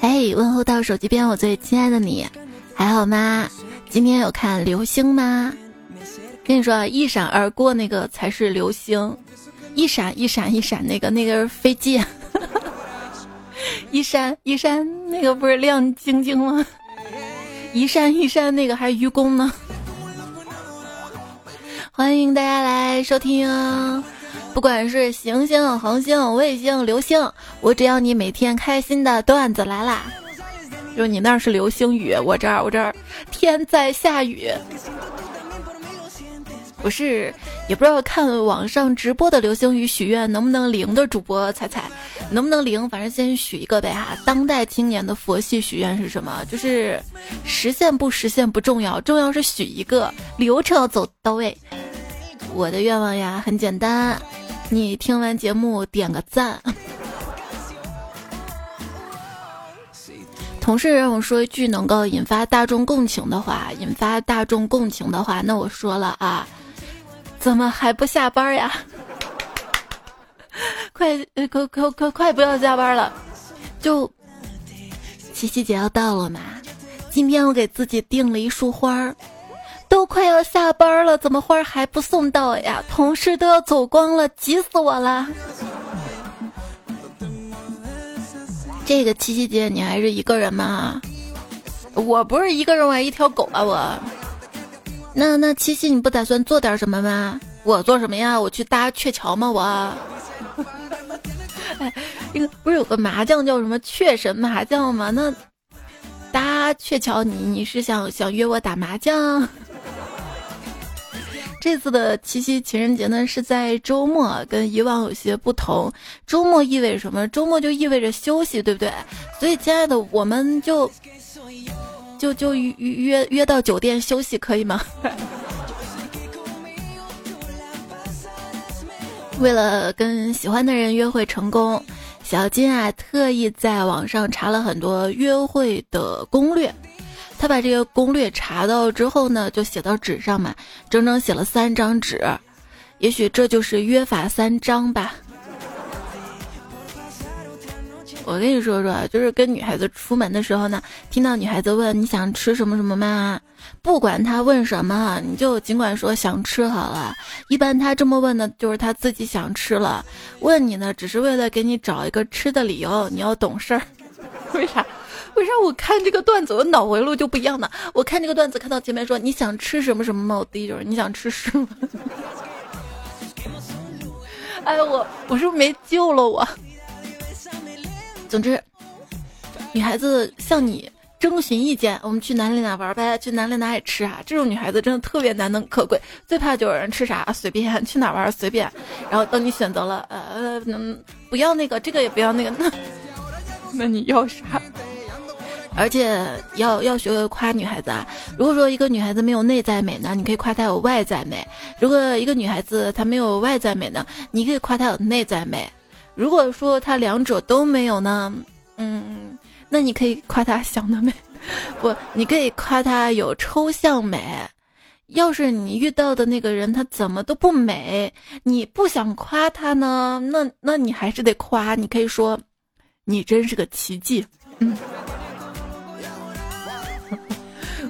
嘿，问候到手机边我最亲爱的你，还好吗？今天有看流星吗？跟你说，一闪而过那个才是流星，一闪一闪一闪那个那个是飞机，一闪一闪那个不是亮晶晶吗？一闪一闪那个还愚公呢？欢迎大家来收听，不管是行星、恒星、卫星、流星，我只要你每天开心的段子来啦。就你那儿是流星雨，我这儿我这儿天在下雨。不是，也不知道看网上直播的流星雨许愿能不能灵的主播猜猜，能不能灵？反正先许一个呗哈。当代青年的佛系许愿是什么？就是实现不实现不重要，重要是许一个流程要走到位。我的愿望呀很简单，你听完节目点个赞。同事让我说一句能够引发大众共情的话，引发大众共情的话，那我说了啊，怎么还不下班呀？快快快快快不要加班了！就七夕节要到了嘛，今天我给自己订了一束花儿。都快要下班了，怎么花还不送到呀？同事都要走光了，急死我了！这个七夕节你还是一个人吗？我不是一个人，我还一条狗啊！我，那那七夕你不打算做点什么吗？我做什么呀？我去搭鹊桥吗？我，哎，那个不是有个麻将叫什么雀神麻将吗？那搭鹊桥，你你是想想约我打麻将？这次的七夕情人节呢是在周末，跟以往有些不同。周末意味着什么？周末就意味着休息，对不对？所以，亲爱的，我们就就就约约约到酒店休息，可以吗？为了跟喜欢的人约会成功，小金啊特意在网上查了很多约会的攻略。他把这个攻略查到之后呢，就写到纸上嘛，整整写了三张纸，也许这就是约法三章吧。我跟你说说，就是跟女孩子出门的时候呢，听到女孩子问你想吃什么什么吗？不管她问什么，你就尽管说想吃好了。一般她这么问呢，就是她自己想吃了。问你呢，只是为了给你找一个吃的理由。你要懂事儿，为啥？为啥我看这个段子，我脑回路就不一样呢？我看这个段子，看到前面说你想吃什么什么吗？我第一就是你想吃什么？哎，我我是不是没救了我？总之，女孩子向你征询意见，我们去哪里哪玩呗？去哪里哪里吃啊？这种女孩子真的特别难能可贵。最怕就有人吃啥随便，去哪玩随便。然后等你选择了，呃，能不要那个，这个也不要那个，那 那你要啥？而且要要学会夸女孩子啊！如果说一个女孩子没有内在美呢，你可以夸她有外在美；如果一个女孩子她没有外在美呢，你可以夸她有内在美；如果说她两者都没有呢，嗯，那你可以夸她想得美，不，你可以夸她有抽象美。要是你遇到的那个人他怎么都不美，你不想夸他呢，那那你还是得夸，你可以说，你真是个奇迹，嗯。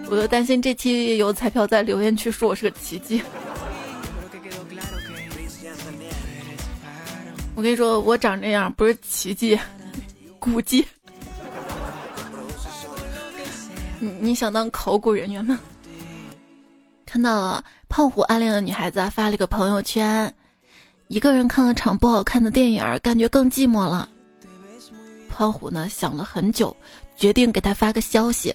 我都担心这期有彩票在留言区说我是个奇迹。我跟你说，我长这样不是奇迹，古迹。你你想当考古人员吗？看到了胖虎暗恋的女孩子发了一个朋友圈，一个人看了场不好看的电影，感觉更寂寞了。胖虎呢想了很久，决定给他发个消息。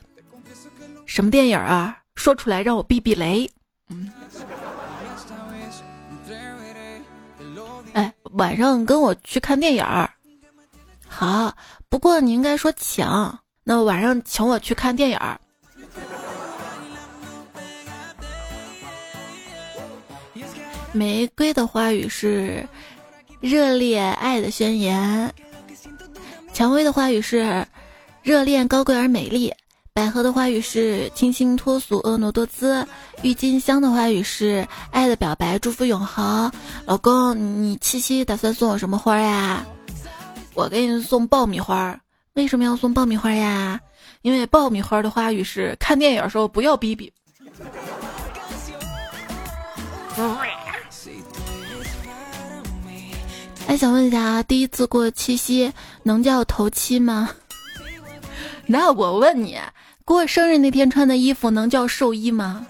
什么电影啊？说出来让我避避雷。嗯，哎，晚上跟我去看电影儿。好，不过你应该说请。那晚上请我去看电影儿。玫瑰的花语是热烈爱的宣言。蔷薇的花语是热恋高贵而美丽。百合的花语是清新脱俗婀娜多姿，郁金香的花语是爱的表白，祝福永恒。老公，你七夕打算送我什么花呀？我给你送爆米花，为什么要送爆米花呀？因为爆米花的花语是看电影时候不要逼逼。哎，想问一下啊，第一次过七夕能叫头七吗？那我问你，过生日那天穿的衣服能叫寿衣吗？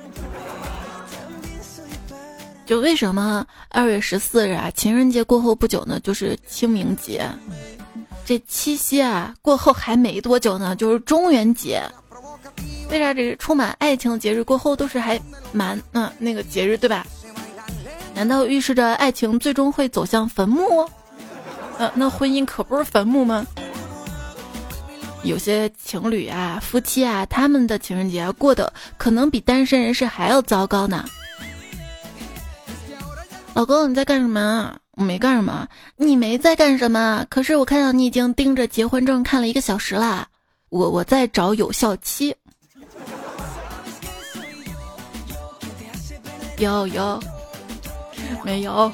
就为什么二月十四日啊，情人节过后不久呢，就是清明节。这七夕啊过后还没多久呢，就是中元节。为啥这充满爱情的节日过后都是还蛮嗯那个节日对吧？难道预示着爱情最终会走向坟墓？呃，那婚姻可不是坟墓吗？有些情侣啊、夫妻啊，他们的情人节过得可能比单身人士还要糟糕呢。老公，你在干什么？我没干什么。你没在干什么？可是我看到你已经盯着结婚证看了一个小时了。我我在找有效期。有有，没有。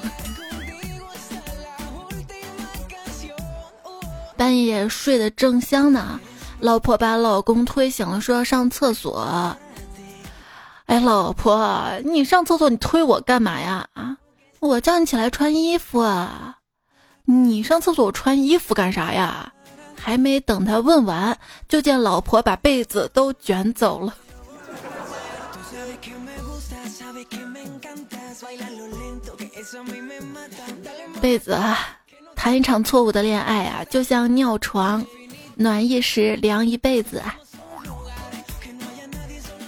半夜睡得正香呢，老婆把老公推醒了，说要上厕所。哎，老婆，你上厕所你推我干嘛呀？啊？我叫你起来穿衣服啊！你上厕所我穿衣服干啥呀？还没等他问完，就见老婆把被子都卷走了。被子，谈一场错误的恋爱啊，就像尿床，暖一时，凉一辈子啊。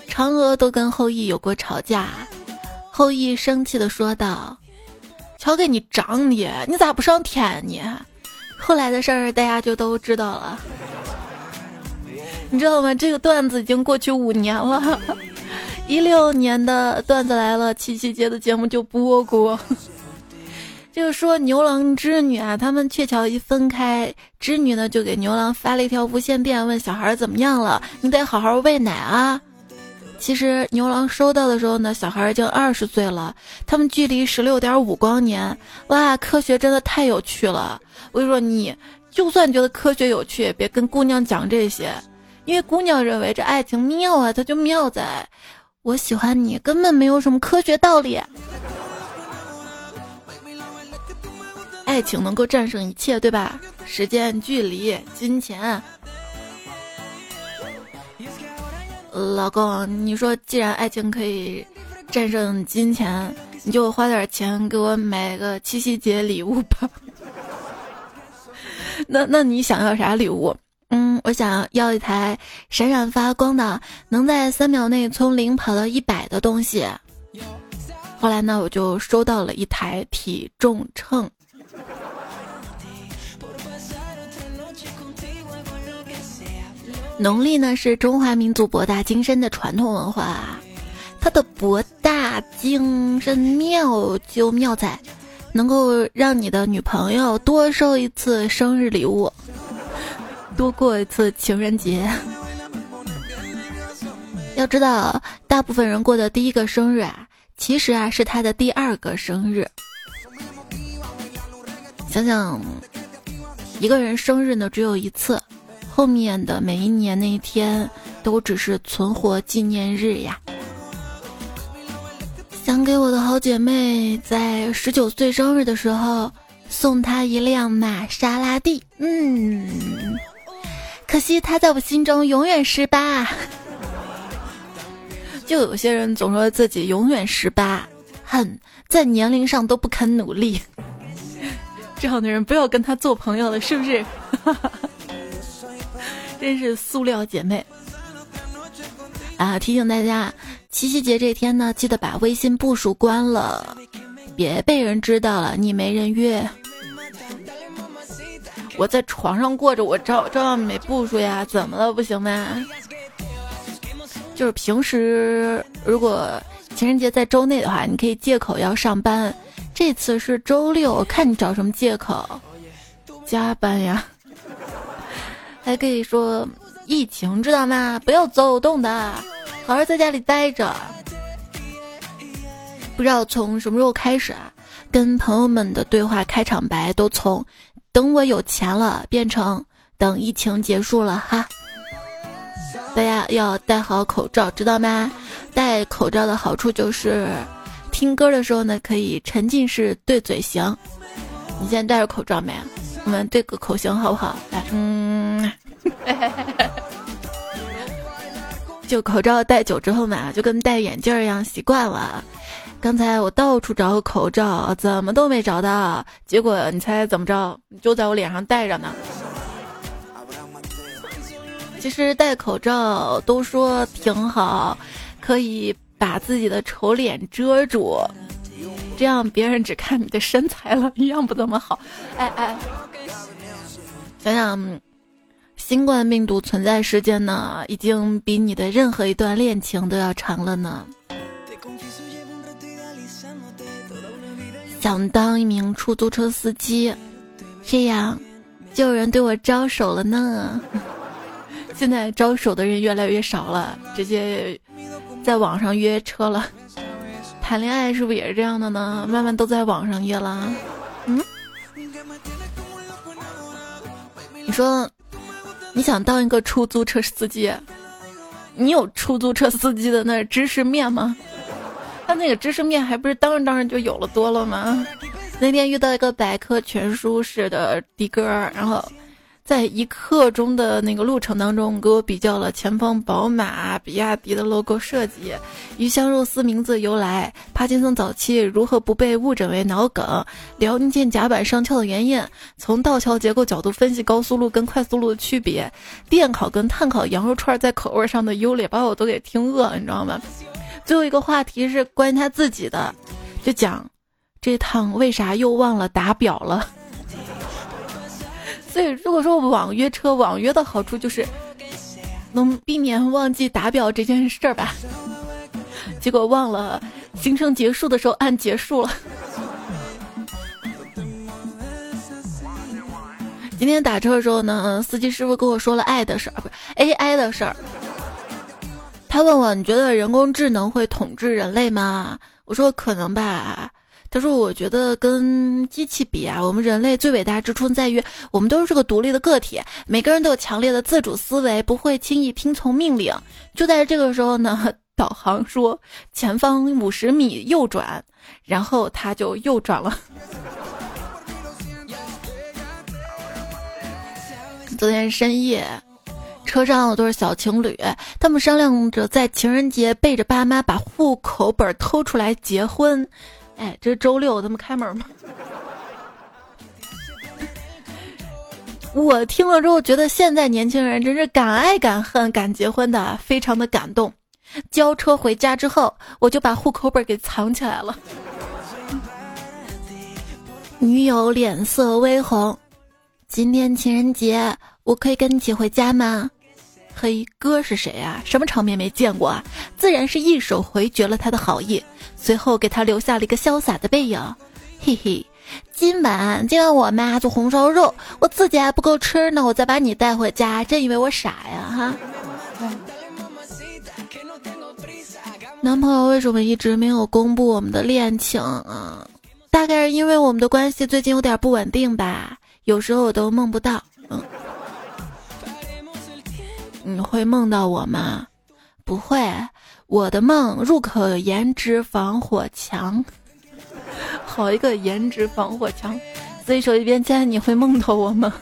嫦娥都跟后羿有过吵架，后羿生气的说道。瞧给你长的，你咋不上天呢？后来的事儿大家就都知道了。你知道吗？这个段子已经过去五年了，一六年的段子来了，七夕节的节目就播过。就是说牛郎织女啊，他们鹊桥一分开，织女呢就给牛郎发了一条无线电，问小孩怎么样了？你得好好喂奶啊。其实牛郎收到的时候呢，小孩已经二十岁了，他们距离十六点五光年。哇，科学真的太有趣了！我跟你说，你就算觉得科学有趣，也别跟姑娘讲这些，因为姑娘认为这爱情妙啊，它就妙在，我喜欢你，根本没有什么科学道理。爱情能够战胜一切，对吧？时间、距离、金钱。老公，你说既然爱情可以战胜金钱，你就花点钱给我买个七夕节礼物吧。那那你想要啥礼物？嗯，我想要一台闪闪发光的，能在三秒内从零跑到一百的东西。后来呢，我就收到了一台体重秤。农历呢是中华民族博大精深的传统文化，它的博大精深妙就妙在，能够让你的女朋友多收一次生日礼物，多过一次情人节。要知道，大部分人过的第一个生日啊，其实啊是他的第二个生日。想想，一个人生日呢只有一次。后面的每一年那一天都只是存活纪念日呀。想给我的好姐妹在十九岁生日的时候送她一辆玛莎拉蒂，嗯，可惜她在我心中永远十八。就有些人总说自己永远十八，哼，在年龄上都不肯努力，这样的人不要跟他做朋友了，是不是？哈哈哈真是塑料姐妹啊！提醒大家，七夕节这天呢，记得把微信步数关了，别被人知道了你没人约。我在床上过着，我照照样没步数呀，怎么了？不行吗？就是平时如果情人节在周内的话，你可以借口要上班，这次是周六，看你找什么借口加班呀。还可以说疫情知道吗？不要走动的，好好在家里待着。不知道从什么时候开始啊，跟朋友们的对话开场白都从“等我有钱了”变成等疫情结束了哈，大家要戴好口罩，知道吗？戴口罩的好处就是，听歌的时候呢，可以沉浸式对嘴型。你现在戴着口罩没？我们对个口型好不好？来，嗯。就口罩戴久之后嘛，就跟戴眼镜一样，习惯了。刚才我到处找口罩，怎么都没找到。结果你猜怎么着？就在我脸上戴着呢。其实戴口罩都说挺好，可以把自己的丑脸遮住，这样别人只看你的身材了，一样不怎么好。哎哎，想想。新冠病毒存在时间呢，已经比你的任何一段恋情都要长了呢。想当一名出租车司机，这样就有人对我招手了呢。现在招手的人越来越少了，直接在网上约车了。谈恋爱是不是也是这样的呢？慢慢都在网上约了。嗯，你说。你想当一个出租车司机？你有出租车司机的那知识面吗？他那个知识面还不是当着当着就有了多了吗？那天遇到一个百科全书式的的哥，然后。在一刻钟的那个路程当中，给我比较了前方宝马、比亚迪的 logo 设计、鱼香肉丝名字由来、帕金森早期如何不被误诊为脑梗、辽宁舰甲板上翘的原因、从道桥结构角度分析高速路跟快速路的区别、电烤跟碳烤羊肉串在口味上的优劣，把我都给听饿了，你知道吗？最后一个话题是关于他自己的，就讲这趟为啥又忘了打表了。所以，如果说网约车网约的好处就是能避免忘记打表这件事儿吧，结果忘了行程结束的时候按结束了。今天打车的时候呢，司机师傅跟我说了爱的事儿，不是 AI 的事儿。他问我，你觉得人工智能会统治人类吗？我说可能吧。他说：“我觉得跟机器比啊，我们人类最伟大之处在于，我们都是个独立的个体，每个人都有强烈的自主思维，不会轻易听从命令。就在这个时候呢，导航说前方五十米右转，然后他就右转了。昨天深夜，车上都是小情侣，他们商量着在情人节背着爸妈把户口本偷出来结婚。”哎，这周六，他们开门吗？我听了之后觉得现在年轻人真是敢爱敢恨敢结婚的，非常的感动。交车回家之后，我就把户口本给藏起来了。女友脸色微红，今天情人节，我可以跟你一起回家吗？嘿，哥是谁啊？什么场面没见过啊？自然是一手回绝了他的好意，随后给他留下了一个潇洒的背影。嘿嘿，今晚今晚我妈做红烧肉，我自己还不够吃呢，我再把你带回家，真以为我傻呀？哈。男朋友为什么一直没有公布我们的恋情啊？大概是因为我们的关系最近有点不稳定吧，有时候我都梦不到。嗯。你会梦到我吗？不会，我的梦入口颜值防火墙，好一个颜值防火墙。所以手机边签，你会梦到我吗？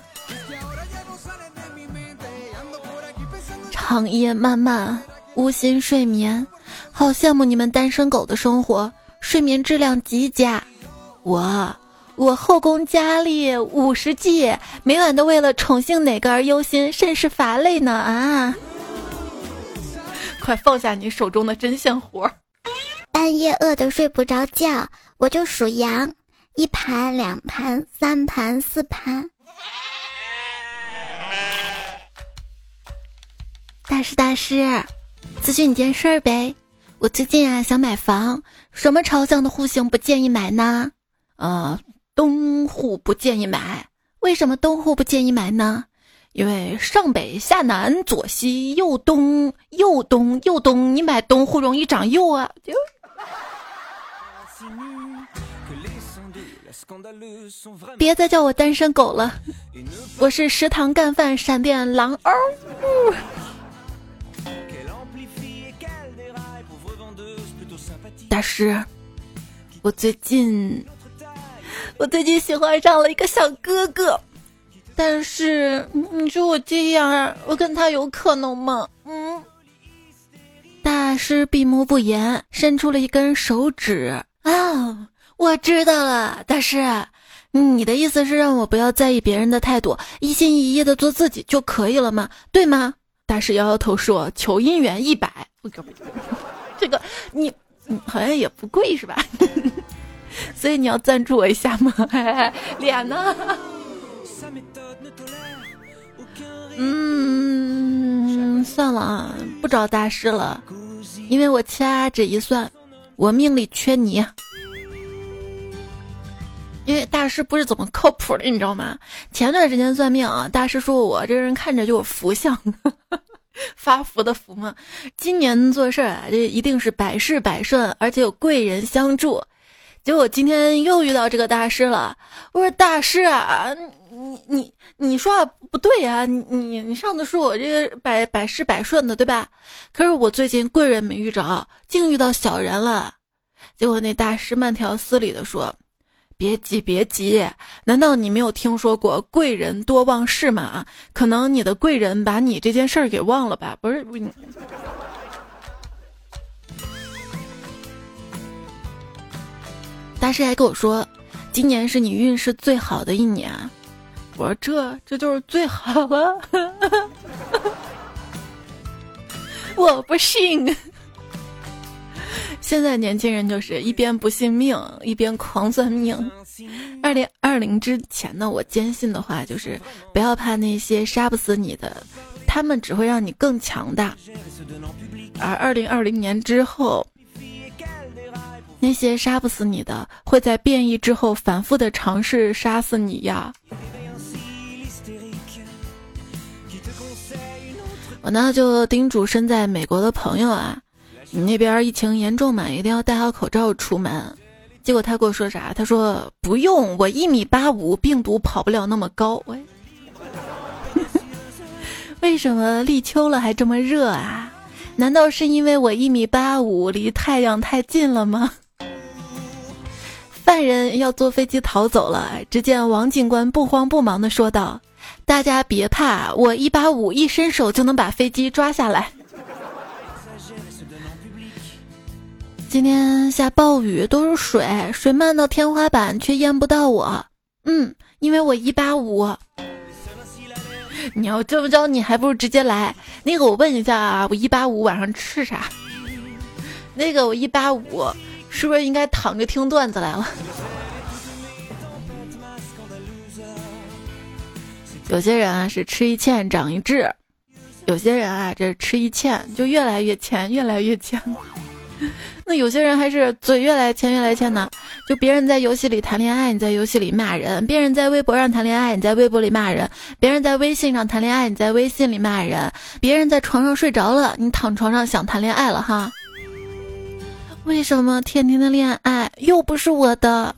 长夜漫漫，无心睡眠，好羡慕你们单身狗的生活，睡眠质量极佳。我。我后宫佳丽五十计，每晚都为了宠幸哪个而忧心，甚是乏累呢啊！快放下你手中的针线活儿。半夜饿得睡不着觉，我就数羊，一盘、两盘、三盘、四盘。大师大师，咨询你件事儿呗。我最近啊想买房，什么朝向的户型不建议买呢？啊。东户不建议买，为什么东户不建议买呢？因为上北下南左西右东右东右东，你买东户容易长右啊！别再叫我单身狗了，我是食堂干饭闪电狼哦。大师，我最近我最近喜欢上了一个小哥哥，但是你说我这样，我跟他有可能吗？嗯。大师闭目不言，伸出了一根手指。啊，我知道了，大师，你的意思是让我不要在意别人的态度，一心一意的做自己就可以了吗？对吗？大师摇摇头说：“求姻缘一百。”这个你。好像也不贵是吧？所以你要赞助我一下吗？脸呢？嗯，算了啊，不找大师了，因为我掐指一算，我命里缺你。因为大师不是怎么靠谱的，你知道吗？前段时间算命啊，大师说我这人看着就有福相。发福的福嘛，今年做事啊，这一定是百事百顺，而且有贵人相助。结果今天又遇到这个大师了。我说大师啊，你你你说话不对啊，你你你上次说我这个百百事百顺的，对吧？可是我最近贵人没遇着，竟遇到小人了。结果那大师慢条斯理的说。别急，别急，难道你没有听说过贵人多忘事吗？可能你的贵人把你这件事儿给忘了吧？不是，大师还跟我说，今年是你运势最好的一年。我说这这就是最好了，我不信。现在年轻人就是一边不信命，一边狂算命。二零二零之前呢，我坚信的话就是不要怕那些杀不死你的，他们只会让你更强大。而二零二零年之后，那些杀不死你的，会在变异之后反复的尝试杀死你呀。我呢就叮嘱身在美国的朋友啊。你那边疫情严重嘛？一定要戴好口罩出门。结果他跟我说啥？他说不用，我一米八五，病毒跑不了那么高。喂，为什么立秋了还这么热啊？难道是因为我一米八五，离太阳太近了吗？犯人要坐飞机逃走了。只见王警官不慌不忙的说道：“大家别怕，我一八五，一伸手就能把飞机抓下来。”今天下暴雨，都是水，水漫到天花板却淹不到我。嗯，因为我一八五。你要这么着，你还不如直接来。那个，我问一下啊，我一八五晚上吃啥？那个，我一八五是不是应该躺着听段子来了？有些人啊是吃一堑长一智，有些人啊这吃一堑就越来越欠，越来越欠。那有些人还是嘴越来越欠越来越欠呢，就别人在游戏里谈恋爱，你在游戏里骂人；别人在微博上谈恋爱，你在微博里骂人；别人在微信上谈恋爱，你在微信里骂人；别人在床上睡着了，你躺床上想谈恋爱了哈。为什么天天的恋爱又不是我的？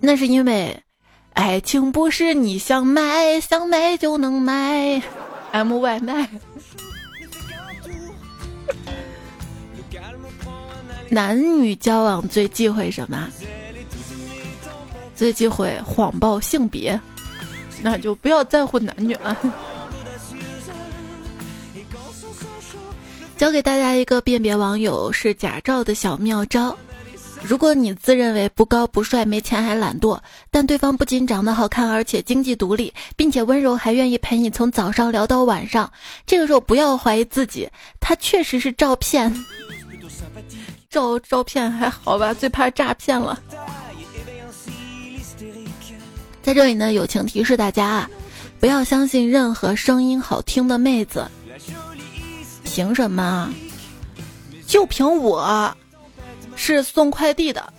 那是因为，爱情不是你想买想买就能买，M 外卖。男女交往最忌讳什么？最忌讳谎报性别，那就不要在乎男女了。教给大家一个辨别网友是假照的小妙招：如果你自认为不高不帅、没钱还懒惰，但对方不仅长得好看，而且经济独立，并且温柔，还愿意陪你从早上聊到晚上，这个时候不要怀疑自己，他确实是照骗。照照片还好吧，最怕诈骗了。在这里呢，友情提示大家啊，不要相信任何声音好听的妹子。凭什么？就凭我是送快递的。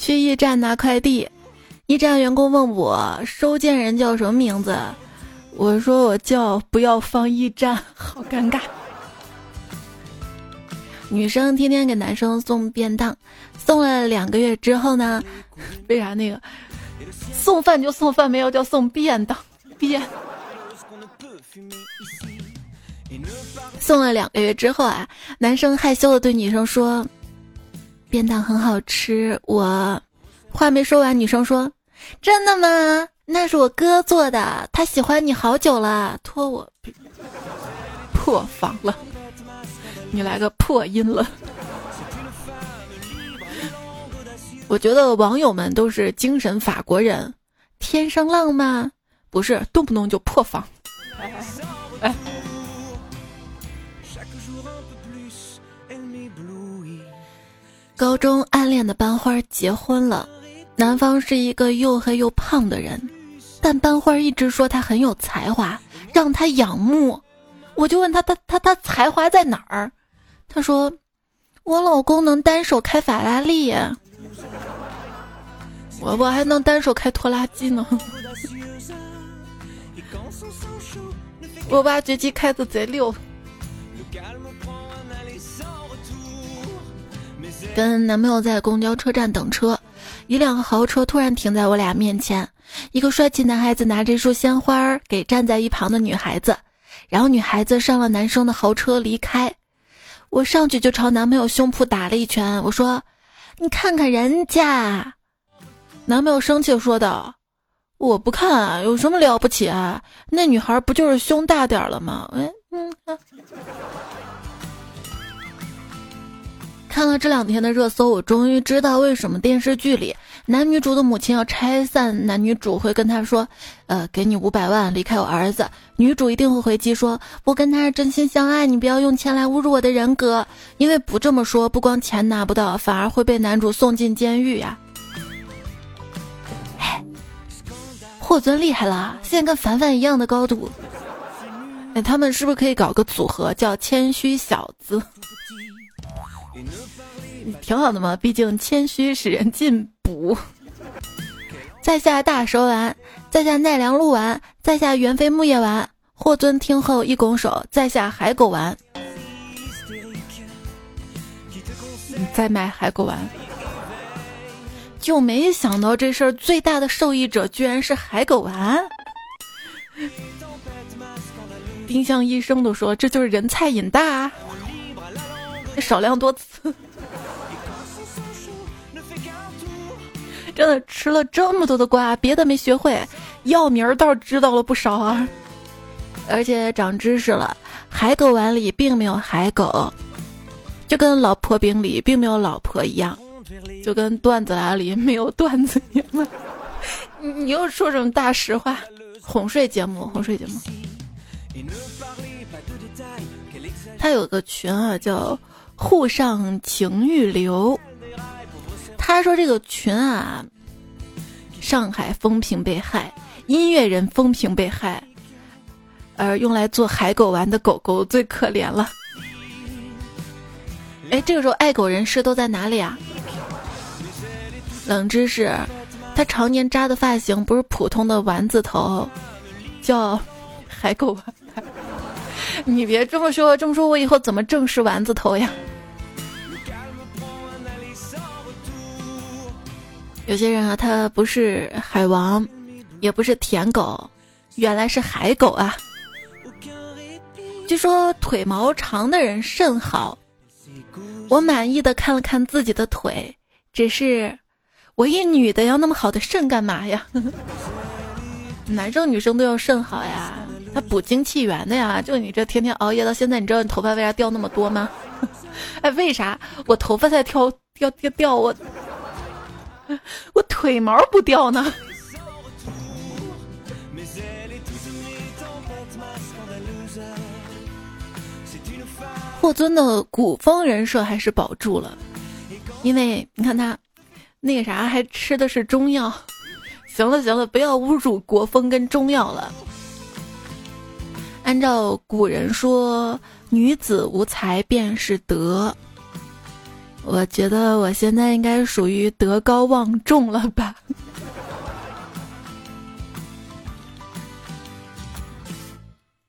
去驿站拿快递，驿站员工问我收件人叫什么名字。我说我叫不要放驿站，好尴尬。女生天天给男生送便当，送了两个月之后呢，为啥那个送饭就送饭，没有叫送便当 便？送了两个月之后啊，男生害羞的对女生说：“便当很好吃。”我话没说完，女生说：“真的吗？那是我哥做的，他喜欢你好久了，托我破防了。你来个破音了。”我觉得网友们都是精神法国人，天生浪漫，不是动不动就破防。哎。高中暗恋的班花结婚了，男方是一个又黑又胖的人，但班花一直说他很有才华，让他仰慕。我就问他，他他他才华在哪儿？他说，我老公能单手开法拉利，我我还能单手开拖拉机呢。我挖掘机开的贼溜。跟男朋友在公交车站等车，一辆豪车突然停在我俩面前。一个帅气男孩子拿着一束鲜花给站在一旁的女孩子，然后女孩子上了男生的豪车离开。我上去就朝男朋友胸脯打了一拳，我说：“你看看人家。”男朋友生气说道：“我不看啊，有什么了不起啊？那女孩不就是胸大点了吗？”哎，嗯。看了这两天的热搜，我终于知道为什么电视剧里男女主的母亲要拆散男女主，会跟他说：“呃，给你五百万，离开我儿子。”女主一定会回击说：“我跟他是真心相爱，你不要用钱来侮辱我的人格。”因为不这么说，不光钱拿不到，反而会被男主送进监狱呀。霍尊厉害了，现在跟凡凡一样的高度。哎，他们是不是可以搞个组合，叫谦虚小子？挺好的嘛，毕竟谦虚使人进补。在下大蛇丸，在下奈良鹿丸，在下猿飞木叶丸。霍尊听后一拱手，在下海狗丸。你再买海狗丸，就没想到这事儿最大的受益者居然是海狗丸。丁香医生都说这就是人菜瘾大，少量多次。真的吃了这么多的瓜，别的没学会，药名儿倒是知道了不少啊。而且长知识了，海狗丸里并没有海狗，就跟老婆饼里并没有老婆一样，就跟段子啊里没有段子一样。你又说什么大实话？哄睡节目，哄睡节目。他有个群啊，叫“沪上情欲流”。他说：“这个群啊，上海风评被害，音乐人风评被害，而用来做海狗丸的狗狗最可怜了。”哎，这个时候爱狗人士都在哪里啊？冷知识：他常年扎的发型不是普通的丸子头，叫海狗丸。你别这么说，这么说我以后怎么正式丸子头呀？有些人啊，他不是海王，也不是舔狗，原来是海狗啊！据说腿毛长的人肾好。我满意的看了看自己的腿，只是我一女的要那么好的肾干嘛呀？男生女生都要肾好呀，它补精气元的呀。就你这天天熬夜到现在，你知道你头发为啥掉那么多吗？哎，为啥我头发在掉掉掉掉我？我腿毛不掉呢。霍尊的古风人设还是保住了，因为你看他那个啥，还吃的是中药。行了行了，不要侮辱国风跟中药了。按照古人说，女子无才便是德。我觉得我现在应该属于德高望重了吧？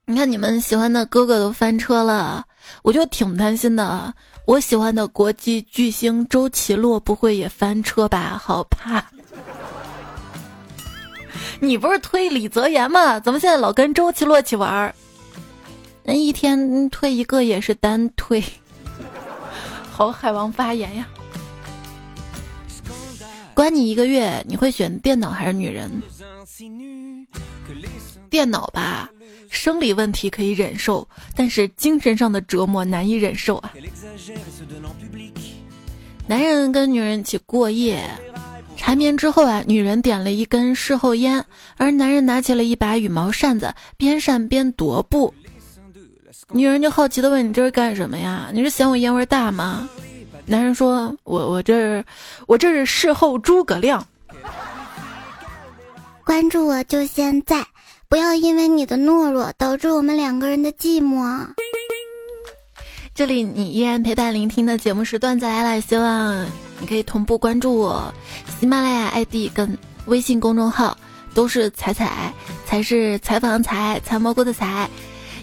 你看你们喜欢的哥哥都翻车了，我就挺担心的。我喜欢的国际巨星周奇洛不会也翻车吧？好怕。你不是推李泽言吗？怎么现在老跟周奇洛一起玩儿？那一天推一个也是单推。好，海王发言呀！关你一个月，你会选电脑还是女人？电脑吧，生理问题可以忍受，但是精神上的折磨难以忍受啊。男人跟女人一起过夜。缠绵之后啊，女人点了一根事后烟，而男人拿起了一把羽毛扇子，边扇边踱步。女人就好奇的问：“你这是干什么呀？你是嫌我烟味大吗？”男人说：“我我这我这是事后诸葛亮。”关注我就现在，不要因为你的懦弱导致我们两个人的寂寞。这里你依然陪伴聆听的节目是段子来了，希望。你可以同步关注我，喜马拉雅 ID 跟微信公众号都是彩彩，才是采访采采蘑菇的采。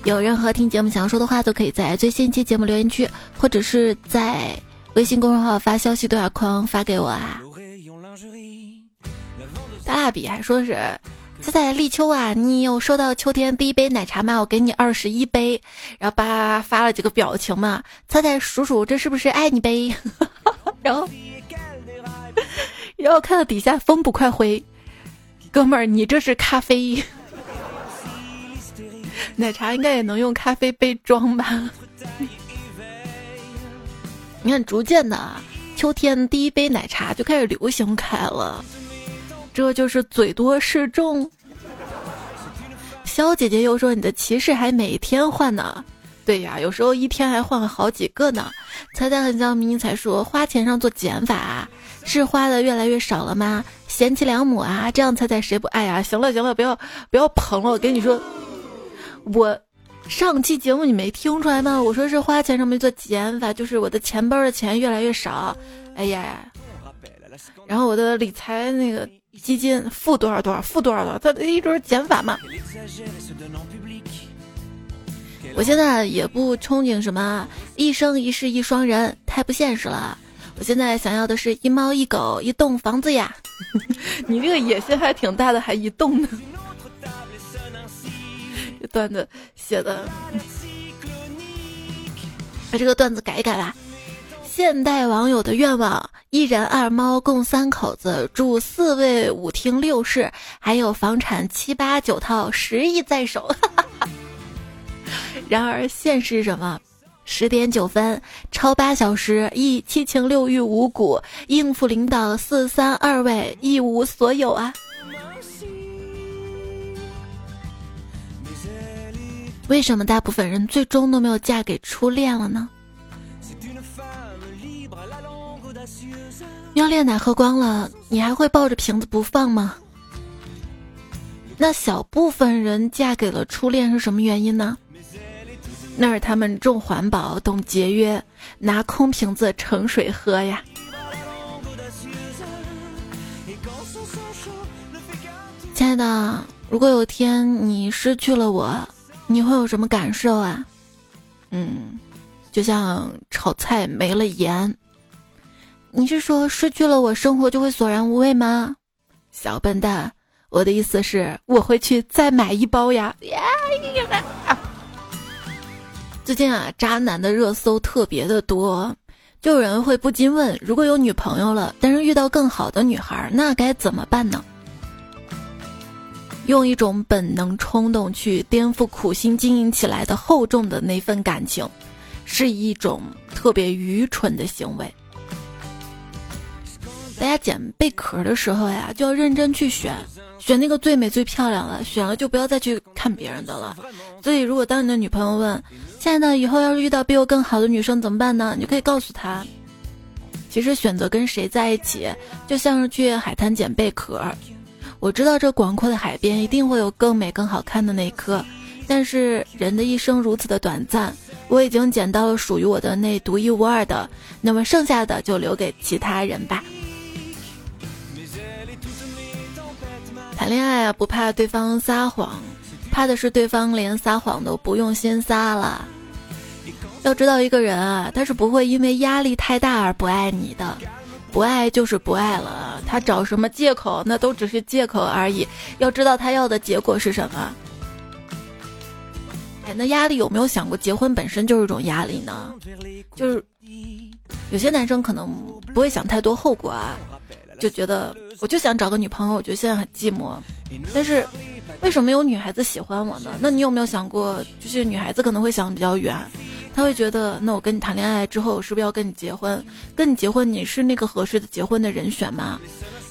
有任何听节目想要说的话，都可以在最新一期节目留言区，或者是在微信公众号发消息对话框发给我啊。大蜡笔还说是彩彩立秋啊，你有收到秋天第一杯奶茶吗？我给你二十一杯，然后叭发了几个表情嘛。彩彩数数，这是不是爱你杯？然后，然后看到底下风不快回，哥们儿，你这是咖啡？奶茶应该也能用咖啡杯装吧？你看，逐渐的，秋天第一杯奶茶就开始流行开了，这就是嘴多势众。肖姐姐又说：“你的骑士还每天换呢。”对呀，有时候一天还换了好几个呢。猜猜很像迷你才说花钱上做减法，是花的越来越少了吗？贤妻良母啊，这样猜猜谁不爱啊？行了行了，不要不要捧了，我跟你说，我上期节目你没听出来吗？我说是花钱上面做减法，就是我的钱包的钱越来越少。哎呀，然后我的理财那个基金负多少多少，负多少多少，它一直是减法嘛。我现在也不憧憬什么一生一世一双人，太不现实了。我现在想要的是一猫一狗一栋房子呀！你这个野心还挺大的，还一栋呢。段子写的，把这个段子改一改吧。现代网友的愿望：一人二猫共三口子，住四卫五厅六室，还有房产七八九套，十亿在手。然而现实是什么？十点九分，超八小时，一七情六欲五谷，应付领导四三二位，一无所有啊！为什么大部分人最终都没有嫁给初恋了呢？尿恋奶喝光了，你还会抱着瓶子不放吗？那小部分人嫁给了初恋是什么原因呢？那是他们重环保、懂节约，拿空瓶子盛水喝呀。亲爱的，如果有天你失去了我，你会有什么感受啊？嗯，就像炒菜没了盐。你是说失去了我，生活就会索然无味吗？小笨蛋，我的意思是我会去再买一包呀。最近啊，渣男的热搜特别的多，就有人会不禁问：如果有女朋友了，但是遇到更好的女孩，那该怎么办呢？用一种本能冲动去颠覆苦心经营起来的厚重的那份感情，是一种特别愚蠢的行为。大家捡贝壳的时候呀，就要认真去选。选那个最美最漂亮的，选了就不要再去看别人的了。所以，如果当你的女朋友问：“亲爱的，以后要是遇到比我更好的女生怎么办呢？”你就可以告诉她，其实选择跟谁在一起，就像是去海滩捡贝壳。我知道这广阔的海边一定会有更美更好看的那一颗，但是人的一生如此的短暂，我已经捡到了属于我的那独一无二的，那么剩下的就留给其他人吧。谈恋爱啊，不怕对方撒谎，怕的是对方连撒谎都不用心撒了。要知道一个人啊，他是不会因为压力太大而不爱你的，不爱就是不爱了，他找什么借口那都只是借口而已。要知道他要的结果是什么。哎，那压力有没有想过，结婚本身就是一种压力呢？就是有些男生可能不会想太多后果啊，就觉得我就想找个女朋友，我觉得现在很寂寞，但是。为什么有女孩子喜欢我呢？那你有没有想过，就是女孩子可能会想比较远，他会觉得，那我跟你谈恋爱之后，是不是要跟你结婚？跟你结婚，你是那个合适的结婚的人选吗？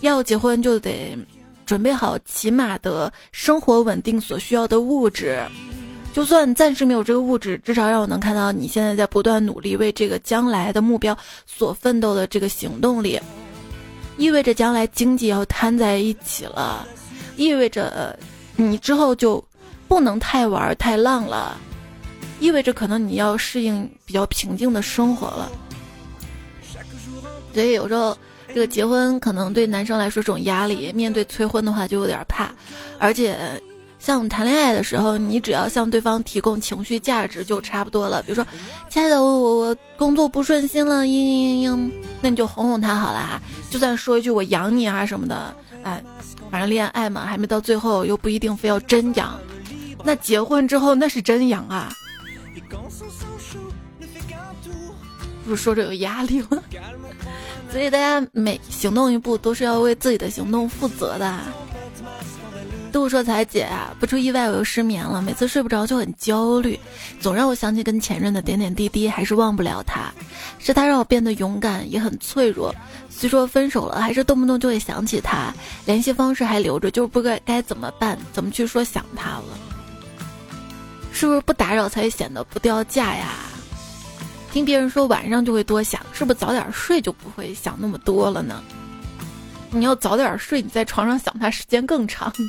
要结婚就得准备好起码的生活稳定所需要的物质，就算暂时没有这个物质，至少让我能看到你现在在不断努力为这个将来的目标所奋斗的这个行动力，意味着将来经济要摊在一起了，意味着。你之后就不能太玩太浪了，意味着可能你要适应比较平静的生活了。所以有时候这个结婚可能对男生来说是种压力，面对催婚的话就有点怕。而且像谈恋爱的时候，你只要向对方提供情绪价值就差不多了。比如说，亲爱的，我我我工作不顺心了，嘤嘤嘤嘤，那你就哄哄他好了。就算说一句我养你啊什么的，哎。反正恋爱嘛，还没到最后，又不一定非要真养。那结婚之后，那是真养啊！不说着有压力吗？所以大家每行动一步，都是要为自己的行动负责的。杜说：“彩姐啊，不出意外我又失眠了，每次睡不着就很焦虑，总让我想起跟前任的点点滴滴，还是忘不了他。是他让我变得勇敢，也很脆弱。虽说分手了，还是动不动就会想起他，联系方式还留着，就是不该该怎么办，怎么去说想他了？是不是不打扰才显得不掉价呀？听别人说晚上就会多想，是不是早点睡就不会想那么多了呢？你要早点睡，你在床上想他时间更长。”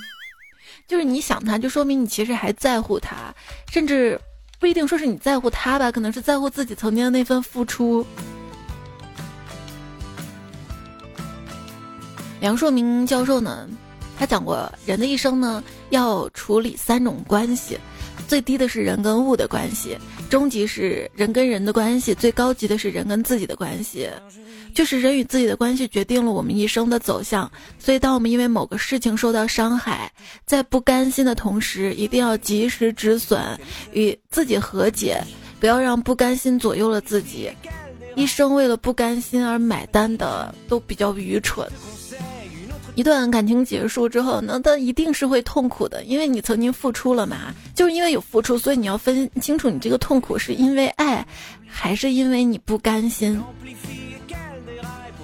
就是你想他，就说明你其实还在乎他，甚至不一定说是你在乎他吧，可能是在乎自己曾经的那份付出。梁硕明教授呢，他讲过，人的一生呢要处理三种关系，最低的是人跟物的关系，中级是人跟人的关系，最高级的是人跟自己的关系。就是人与自己的关系决定了我们一生的走向，所以当我们因为某个事情受到伤害，在不甘心的同时，一定要及时止损，与自己和解，不要让不甘心左右了自己。一生为了不甘心而买单的，都比较愚蠢。一段感情结束之后，那他一定是会痛苦的，因为你曾经付出了嘛，就是因为有付出，所以你要分清楚，你这个痛苦是因为爱，还是因为你不甘心。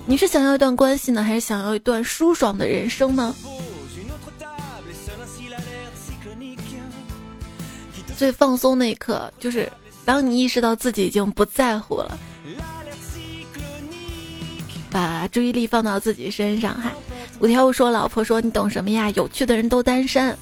你是想要一段关系呢，还是想要一段舒爽的人生呢？最放松那一刻，就是当你意识到自己已经不在乎了，把注意力放到自己身上。哈，五条悟说：“老婆说你懂什么呀？有趣的人都单身。”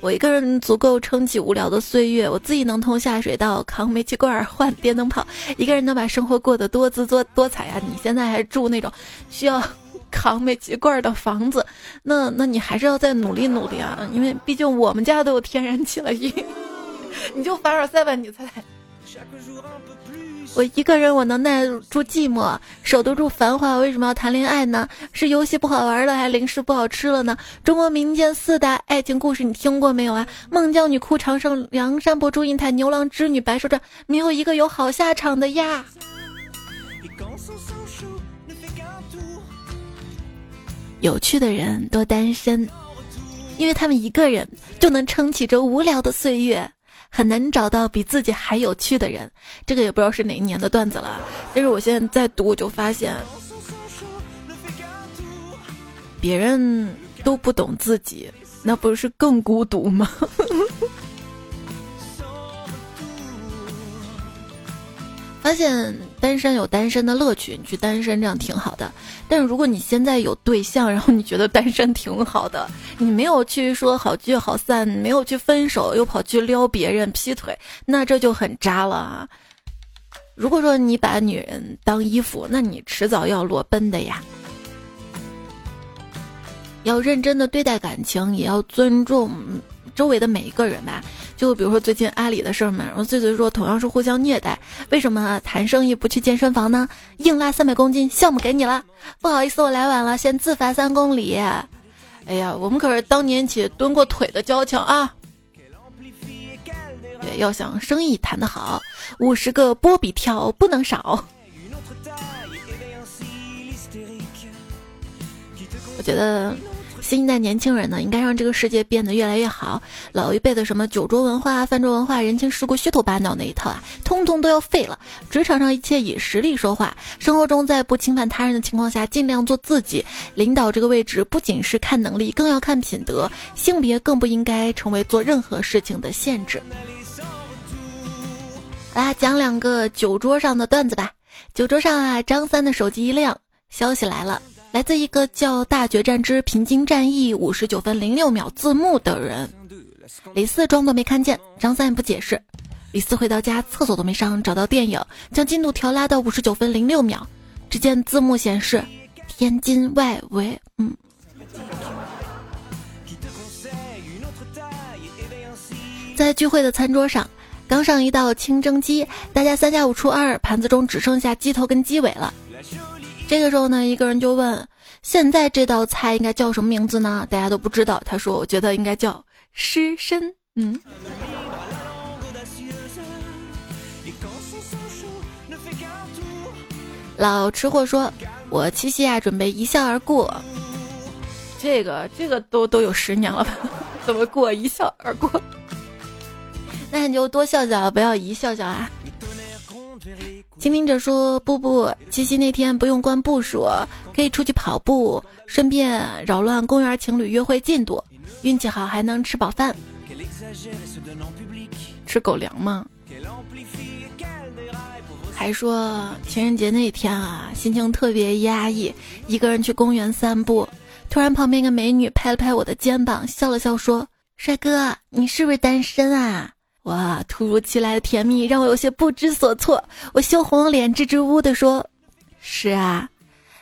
我一个人足够撑起无聊的岁月，我自己能通下水道、扛煤气罐、换电灯泡，一个人能把生活过得多姿多多彩呀！你现在还住那种需要 扛煤气罐的房子，那那你还是要再努力努力啊！因为毕竟我们家都有天然气了，你 你就凡尔赛吧，你猜。我一个人，我能耐住寂寞，守得住繁华。为什么要谈恋爱呢？是游戏不好玩了，还是零食不好吃了呢？中国民间四大爱情故事你听过没有啊？孟姜女哭长生，梁山伯祝英台，牛郎织女白蛇传，没有一个有好下场的呀。有趣的人多单身，因为他们一个人就能撑起这无聊的岁月。很难找到比自己还有趣的人，这个也不知道是哪一年的段子了。但是我现在在读，我就发现，别人都不懂自己，那不是更孤独吗？发现单身有单身的乐趣，你去单身这样挺好的。但是如果你现在有对象，然后你觉得单身挺好的，你没有去说好聚好散，没有去分手，又跑去撩别人劈腿，那这就很渣了啊！如果说你把女人当衣服，那你迟早要裸奔的呀。要认真的对待感情，也要尊重周围的每一个人吧。就比如说最近阿里的事儿嘛，然后醉醉说同样是互相虐待，为什么谈生意不去健身房呢？硬拉三百公斤，项目给你了，不好意思我来晚了，先自罚三公里。哎呀，我们可是当年起蹲过腿的交情啊！对，要想生意谈得好，五十个波比跳不能少。我觉得。新一代年轻人呢，应该让这个世界变得越来越好。老一辈的什么酒桌文化、饭桌文化、人情世故、虚头巴脑那一套啊，通通都要废了。职场上一切以实力说话，生活中在不侵犯他人的情况下，尽量做自己。领导这个位置不仅是看能力，更要看品德。性别更不应该成为做任何事情的限制。来讲两个酒桌上的段子吧。酒桌上啊，张三的手机一亮，消息来了。来自一个叫《大决战之平津战役》五十九分零六秒字幕的人，李四装作没看见，张三也不解释。李四回到家，厕所都没上，找到电影，将进度条拉到五十九分零六秒。只见字幕显示：天津外围。嗯。在聚会的餐桌上，刚上一道清蒸鸡，大家三下五除二，盘子中只剩下鸡头跟鸡尾了。这个时候呢，一个人就问：“现在这道菜应该叫什么名字呢？”大家都不知道。他说：“我觉得应该叫尸身。”嗯。老吃货说：“我七夕啊，准备一笑而过。”这个这个都都有十年了吧？怎么过一笑而过？那你就多笑笑，不要一笑笑啊。倾听者说：“不不，七夕那天不用关步数，可以出去跑步，顺便扰乱公园情侣约会进度。运气好还能吃饱饭，吃狗粮吗？”还说情人节那天啊，心情特别压抑，一个人去公园散步，突然旁边一个美女拍了拍我的肩膀，笑了笑说：“帅哥，你是不是单身啊？”哇！突如其来的甜蜜让我有些不知所措，我羞红了脸，支支吾吾的说：“是啊，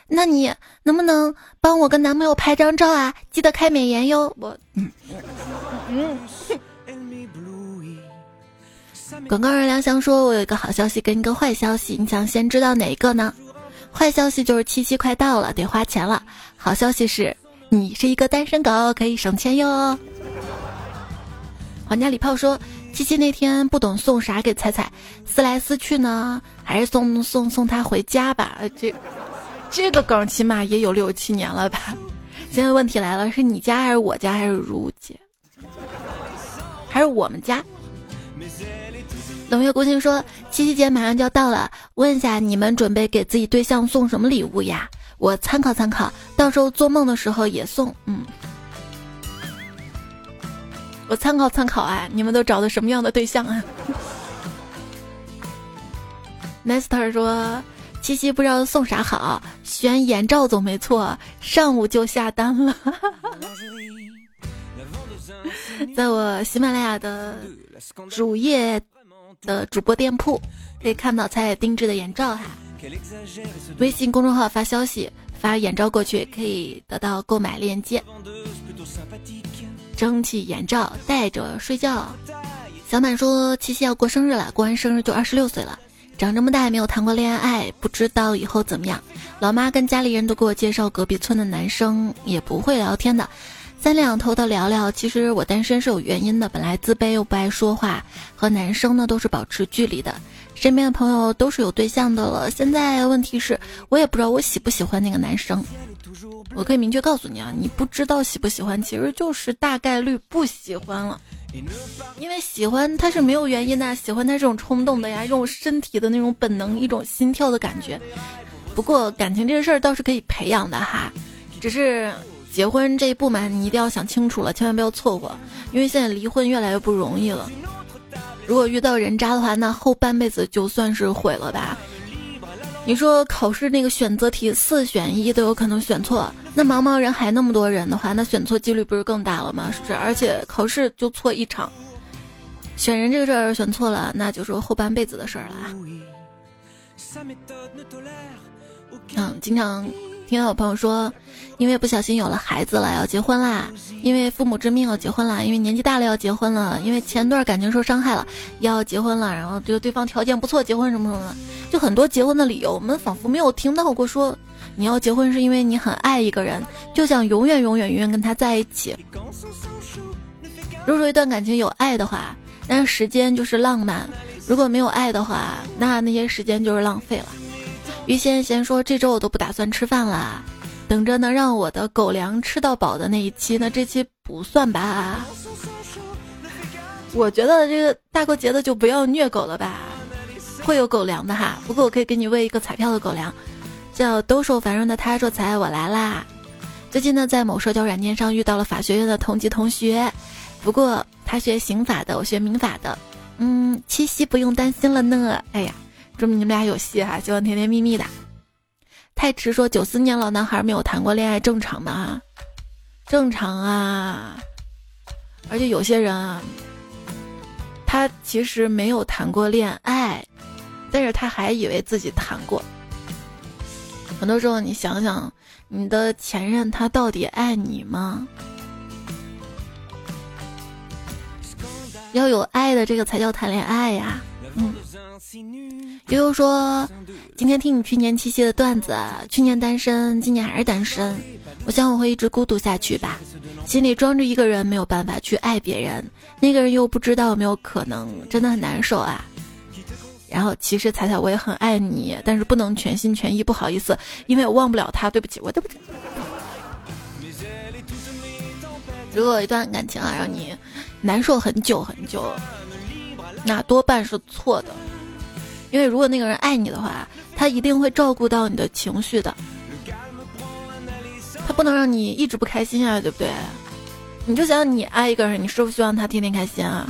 那你能不能帮我跟男朋友拍张照啊？记得开美颜哟。”我嗯嗯。广告人梁翔说：“我有一个好消息跟一个坏消息，你想先知道哪一个呢？坏消息就是七夕快到了，得花钱了。好消息是你是一个单身狗，可以省钱哟。”皇家礼炮说。七夕那天不懂送啥给彩彩，思来思去呢，还是送送送她回家吧。这这个梗起码也有六七年了吧。现在问题来了，是你家还是我家还是如姐，还是我们家？冷月孤星说七夕节马上就要到了，问一下你们准备给自己对象送什么礼物呀？我参考参考，到时候做梦的时候也送。嗯。我参考参考啊！你们都找的什么样的对象啊？Master 说七夕不知道送啥好，选眼罩总没错，上午就下单了。在我喜马拉雅的主页的主播店铺可以看到彩彩定制的眼罩哈。微信公众号发消息发眼罩过去，可以得到购买链接。蒸汽眼罩戴着睡觉。小满说七夕要过生日了，过完生日就二十六岁了。长这么大也没有谈过恋爱，不知道以后怎么样。老妈跟家里人都给我介绍隔壁村的男生，也不会聊天的。三两头的聊聊，其实我单身是有原因的。本来自卑又不爱说话，和男生呢都是保持距离的。身边的朋友都是有对象的了，现在问题是我也不知道我喜不喜欢那个男生。我可以明确告诉你啊，你不知道喜不喜欢，其实就是大概率不喜欢了。因为喜欢他是没有原因的，喜欢他这种冲动的呀，这种身体的那种本能，一种心跳的感觉。不过感情这个事儿倒是可以培养的哈，只是结婚这一步嘛，你一定要想清楚了，千万不要错过，因为现在离婚越来越不容易了。如果遇到人渣的话，那后半辈子就算是毁了吧。你说考试那个选择题四选一都有可能选错，那茫茫人海那么多人的话，那选错几率不是更大了吗？是不是？而且考试就错一场，选人这个事儿选错了，那就是后半辈子的事儿了啊。嗯，经常听到有朋友说，因为不小心有了孩子了要结婚啦，因为父母之命要结婚啦，因为年纪大了要结婚了，因为前段感情受伤害了要结婚了，然后这个对方条件不错结婚什么什么的，就很多结婚的理由，我们仿佛没有听到过说你要结婚是因为你很爱一个人，就想永远永远永远跟他在一起。如果说一段感情有爱的话，那时间就是浪漫；如果没有爱的话，那那些时间就是浪费了。于先贤说：“这周我都不打算吃饭了，等着能让我的狗粮吃到饱的那一期。那这期不算吧？我觉得这个大过节的就不要虐狗了吧，会有狗粮的哈。不过我可以给你喂一个彩票的狗粮，叫兜售繁荣的他说财我来啦。最近呢，在某社交软件上遇到了法学院的同级同学，不过他学刑法的，我学民法的，嗯，七夕不用担心了呢。哎呀。”祝你们俩有戏哈，希望甜甜蜜蜜的。太迟说九四年老男孩没有谈过恋爱，正常的啊，正常啊。而且有些人啊，他其实没有谈过恋爱，但是他还以为自己谈过。很多时候你想想，你的前任他到底爱你吗？要有爱的这个才叫谈恋爱呀，嗯。悠悠说：“今天听你去年七夕的段子，去年单身，今年还是单身。我想我会一直孤独下去吧，心里装着一个人，没有办法去爱别人，那个人又不知道有没有可能，真的很难受啊。然后其实彩彩我也很爱你，但是不能全心全意，不好意思，因为我忘不了他，对不起，我对不起。如果一段感情啊让你难受很久很久，那多半是错的。”因为如果那个人爱你的话，他一定会照顾到你的情绪的，他不能让你一直不开心啊，对不对？你就想你爱一个人，你是不是希望他天天开心啊？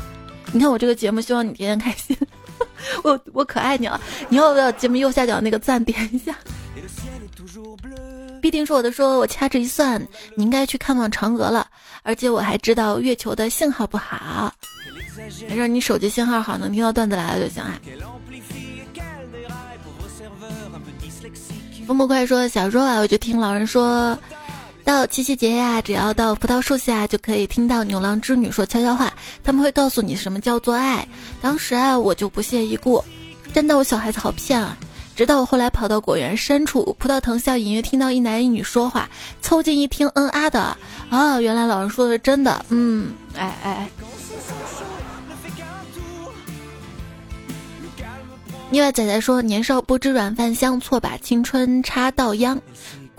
你看我这个节目，希望你天天开心，我我可爱你了。你要不要节目右下角那个赞点一下？必定是我的，说我掐指一算，你应该去看望嫦娥了，而且我还知道月球的信号不好，没事，你手机信号好，能听到段子来了就行啊。风不快说：“小时候啊，我就听老人说，到七夕节呀，只要到葡萄树下，就可以听到牛郎织女说悄悄话，他们会告诉你什么叫做爱。当时啊，我就不屑一顾，真的我小孩子好骗啊。直到我后来跑到果园深处，葡萄藤下，隐约听到一男一女说话，凑近一听，嗯啊的，啊，原来老人说的是真的，嗯，哎哎。”另外仔仔说：“年少不知软饭香，错把青春插稻秧。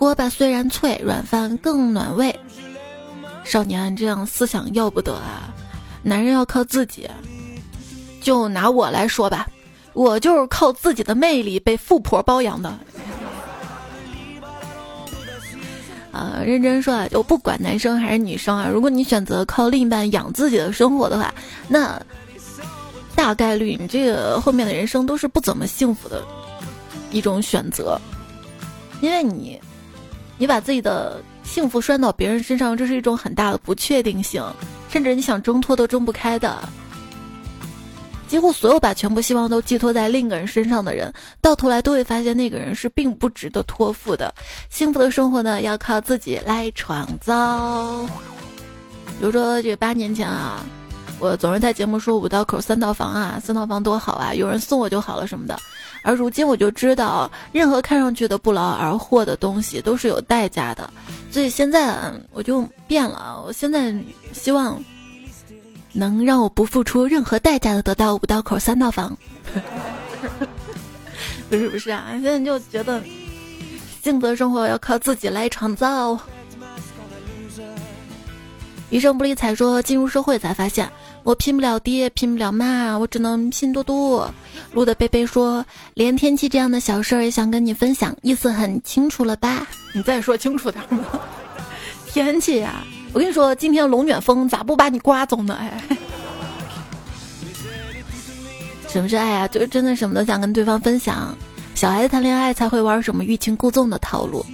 锅巴虽然脆，软饭更暖胃。少年这样思想要不得啊！男人要靠自己。就拿我来说吧，我就是靠自己的魅力被富婆包养的。啊，认真说啊，就不管男生还是女生啊，如果你选择靠另一半养自己的生活的话，那……”大概率，你这个后面的人生都是不怎么幸福的一种选择，因为你，你把自己的幸福拴到别人身上，这是一种很大的不确定性，甚至你想挣脱都挣不开的。几乎所有把全部希望都寄托在另一个人身上的人，到头来都会发现那个人是并不值得托付的。幸福的生活呢，要靠自己来创造。比如说，这八年前啊。我总是在节目说五道口三套房啊，三套房多好啊，有人送我就好了什么的。而如今我就知道，任何看上去的不劳而获的东西都是有代价的。所以现在我就变了，我现在希望能让我不付出任何代价的得到五道口三套房。不是不是啊，现在就觉得幸福的生活要靠自己来创造。余生不理睬说，进入社会才发现。我拼不了爹，拼不了妈，我只能拼多多。路的贝贝说：“连天气这样的小事儿也想跟你分享，意思很清楚了吧？你再说清楚点。天气呀，我跟你说，今天龙卷风咋不把你刮走呢？哎，什 么是爱啊？就是真的什么都想跟对方分享。小孩子谈恋爱才会玩什么欲擒故纵的套路，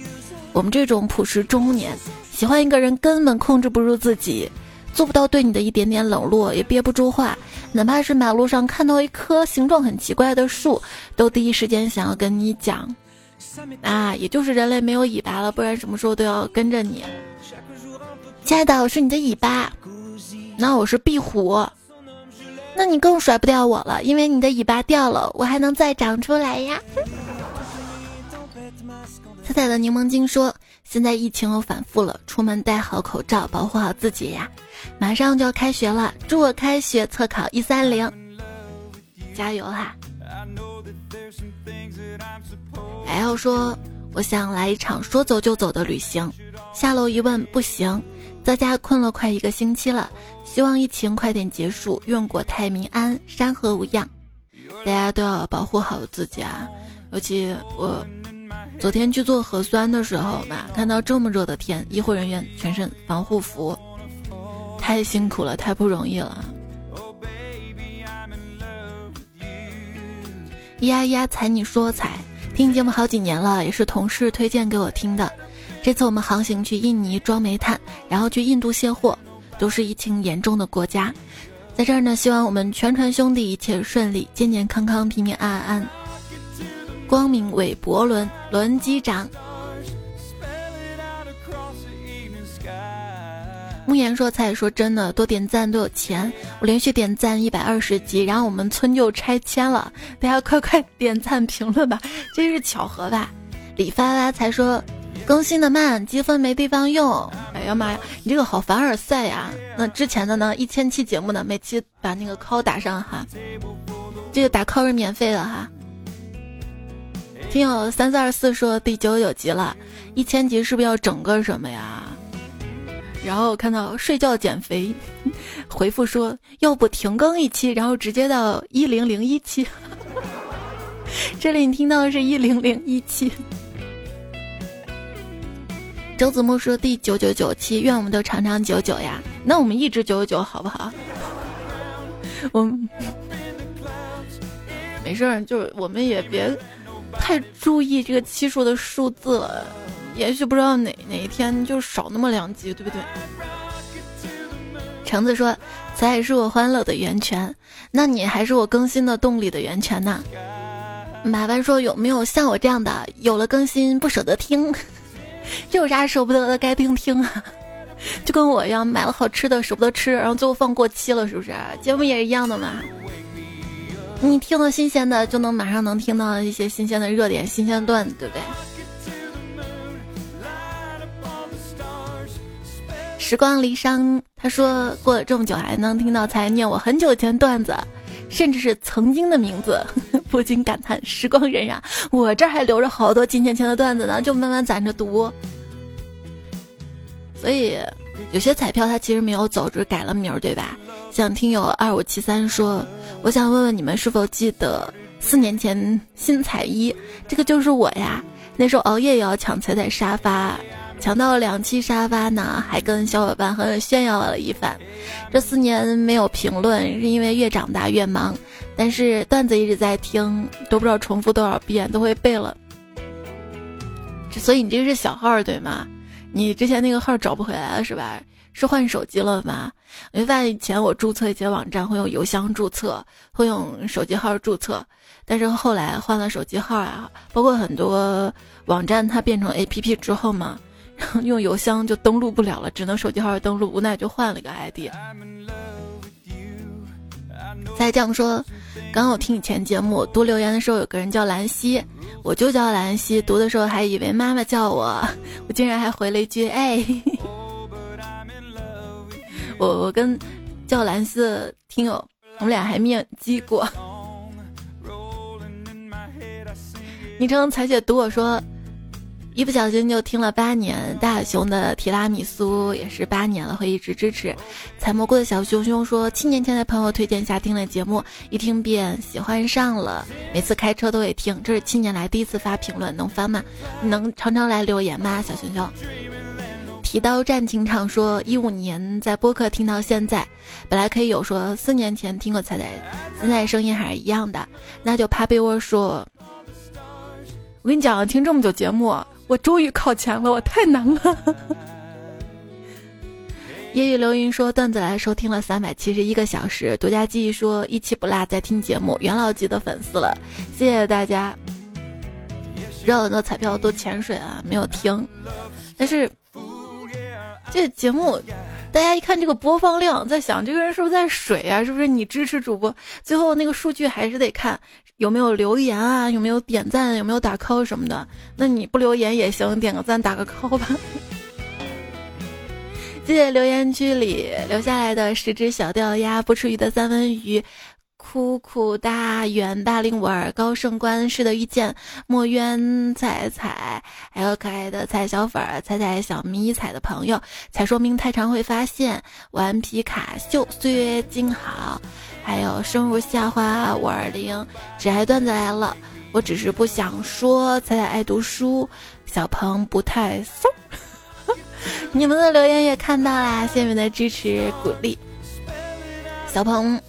我们这种朴实中年，喜欢一个人根本控制不住自己。”做不到对你的一点点冷落，也憋不住话，哪怕是马路上看到一棵形状很奇怪的树，都第一时间想要跟你讲。啊，也就是人类没有尾巴了，不然什么时候都要跟着你。亲爱的，我是你的尾巴，那我是壁虎，那你更甩不掉我了，因为你的尾巴掉了，我还能再长出来呀。彩彩的柠檬精说：“现在疫情又反复了，出门戴好口罩，保护好自己呀。马上就要开学了，祝我开学测考一三零，加油哈！”还要说：“我想来一场说走就走的旅行。”下楼一问，不行，在家困了快一个星期了。希望疫情快点结束，愿国泰民安，山河无恙。大家都要保护好自己啊！尤其我。昨天去做核酸的时候吧，看到这么热的天，医护人员全身防护服，太辛苦了，太不容易了。呀呀，踩你说踩，听你节目好几年了，也是同事推荐给我听的。这次我们航行去印尼装煤炭，然后去印度卸货，都是疫情严重的国家。在这儿呢，希望我们全船兄弟一切顺利，健健康康，平平安安。光明韦伯伦轮机长，慕言说：“菜说真的，多点赞都有钱。我连续点赞一百二十集，然后我们村就拆迁了。大家快快点赞评论吧，这是巧合吧？”李发发才说：“更新的慢，积分没地方用。”哎呀妈呀，你这个好凡尔赛呀！那之前的呢？一千期节目呢？每期把那个 call 打上哈，这个打 call 是免费的哈。听友三四二四说第九九集了，一千集是不是要整个什么呀？然后看到睡觉减肥，回复说要不停更一期，然后直接到一零零一期。这里你听到的是一零零一期。周子墨说第九九九期，愿我们都长长久久呀。那我们一直九九九好不好？我没事儿，就是我们也别。太注意这个期数的数字了，也许不知道哪哪一天就少那么两集，对不对？橙子说：“才是我欢乐的源泉，那你还是我更新的动力的源泉呢。”麻烦说：“有没有像我这样的，有了更新不舍得听？这有啥舍不得的？该听听啊！就跟我一样，买了好吃的舍不得吃，然后最后放过期了，是不是？节目也是一样的嘛。”你听到新鲜的，就能马上能听到一些新鲜的热点、新鲜段子，对不对？时光离殇，他说过了这么久还能听到才念我很久前段子，甚至是曾经的名字，不禁感叹时光荏苒。我这还留着好多几年前的段子呢，就慢慢攒着读。所以有些彩票它其实没有走，只是改了名儿，对吧？想听友二五七三说。我想问问你们是否记得四年前新彩衣，这个就是我呀。那时候熬夜也要抢彩彩沙发，抢到了两期沙发呢，还跟小伙伴狠狠炫耀了一番。这四年没有评论，是因为越长大越忙，但是段子一直在听，都不知道重复多少遍，都会背了。所以你这个是小号对吗？你之前那个号找不回来了是吧？是换手机了吗？我发现以前我注册一些网站会用邮箱注册，会用手机号注册，但是后来换了手机号啊，包括很多网站它变成 A P P 之后嘛，用邮箱就登录不了了，只能手机号登录，无奈就换了一个 I D。再这样说，刚刚我听以前节目读留言的时候，有个人叫兰溪，我就叫兰溪，读的时候还以为妈妈叫我，我竟然还回了一句哎。我我跟叫蓝色听友，我们俩还面基过。昵称彩姐读我说，一不小心就听了八年。大熊的提拉米苏也是八年了，会一直支持。采蘑菇的小熊熊说，七年前在朋友推荐下听了节目，一听便喜欢上了，每次开车都会听。这是七年来第一次发评论，能翻吗？你能常常来留言吗？小熊熊。提刀战情场说一五年在播客听到现在，本来可以有说四年前听过彩彩，现在声音还是一样的，那就趴被窝说。我跟你讲，听这么久节目，我终于考前了，我太难了。夜雨流云说段子来收听了三百七十一个小时，独家记忆说一期不落在听节目，元老级的粉丝了，谢谢大家。知道很多彩票都潜水啊，没有听。但是这节目，大家一看这个播放量，在想这个人是不是在水啊？是不是你支持主播？最后那个数据还是得看有没有留言啊，有没有点赞，有没有打 call 什么的。那你不留言也行，点个赞，打个 call 吧。谢谢留言区里留下来的十只小钓鸭、不吃鱼的三文鱼。苦苦大圆大令五二高盛观式的遇见墨渊彩彩，还有可爱的彩小粉儿彩彩小迷彩的朋友，才说明太长会发现顽皮卡秀岁月静好，还有生如夏花五二零只爱段子来了，我只是不想说彩彩爱读书，小鹏不太骚，你们的留言也看到啦，谢谢你们的支持鼓励，小鹏，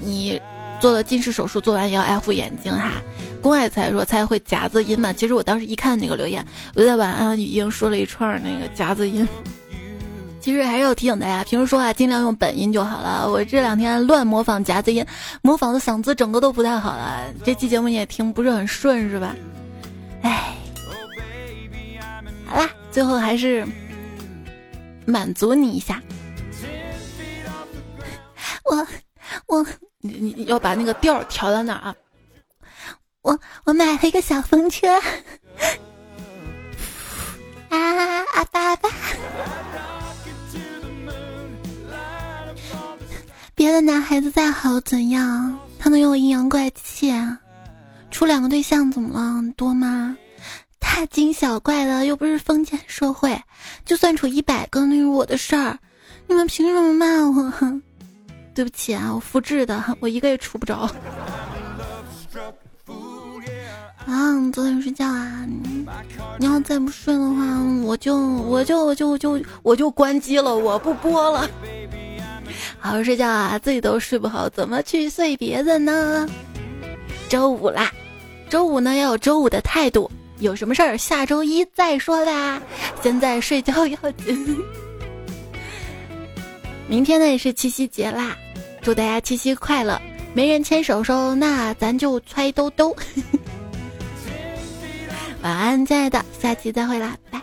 你。做了近视手术，做完也要爱护眼睛哈。公爱才说才会夹子音嘛。其实我当时一看那个留言，我就在晚安语音说了一串那个夹子音。其实还是要提醒大家，平时说话尽量用本音就好了。我这两天乱模仿夹子音，模仿的嗓子整个都不太好了。这期节目你也听不是很顺是吧？哎，好啦，最后还是满足你一下。我我。你你要把那个调调到哪啊？我我买了一个小风车，啊啊爸爸！别的男孩子再好怎样？他能有阴阳怪气？处两个对象怎么了？多吗？大惊小怪的，又不是封建社会，就算处一百个那是我的事儿，你们凭什么骂我？哼对不起啊，我复制的，我一个也出不着。啊，早点睡觉啊！你要再不睡的话，我就我就我就就我就关机了，我不播了。好好睡觉啊，自己都睡不好，怎么去睡别人呢？周五啦，周五呢要有周五的态度，有什么事儿下周一再说吧。现在睡觉要紧。明天呢也是七夕节啦，祝大家七夕快乐！没人牵手手，那咱就揣兜兜。晚安，亲爱的，下期再会啦，拜。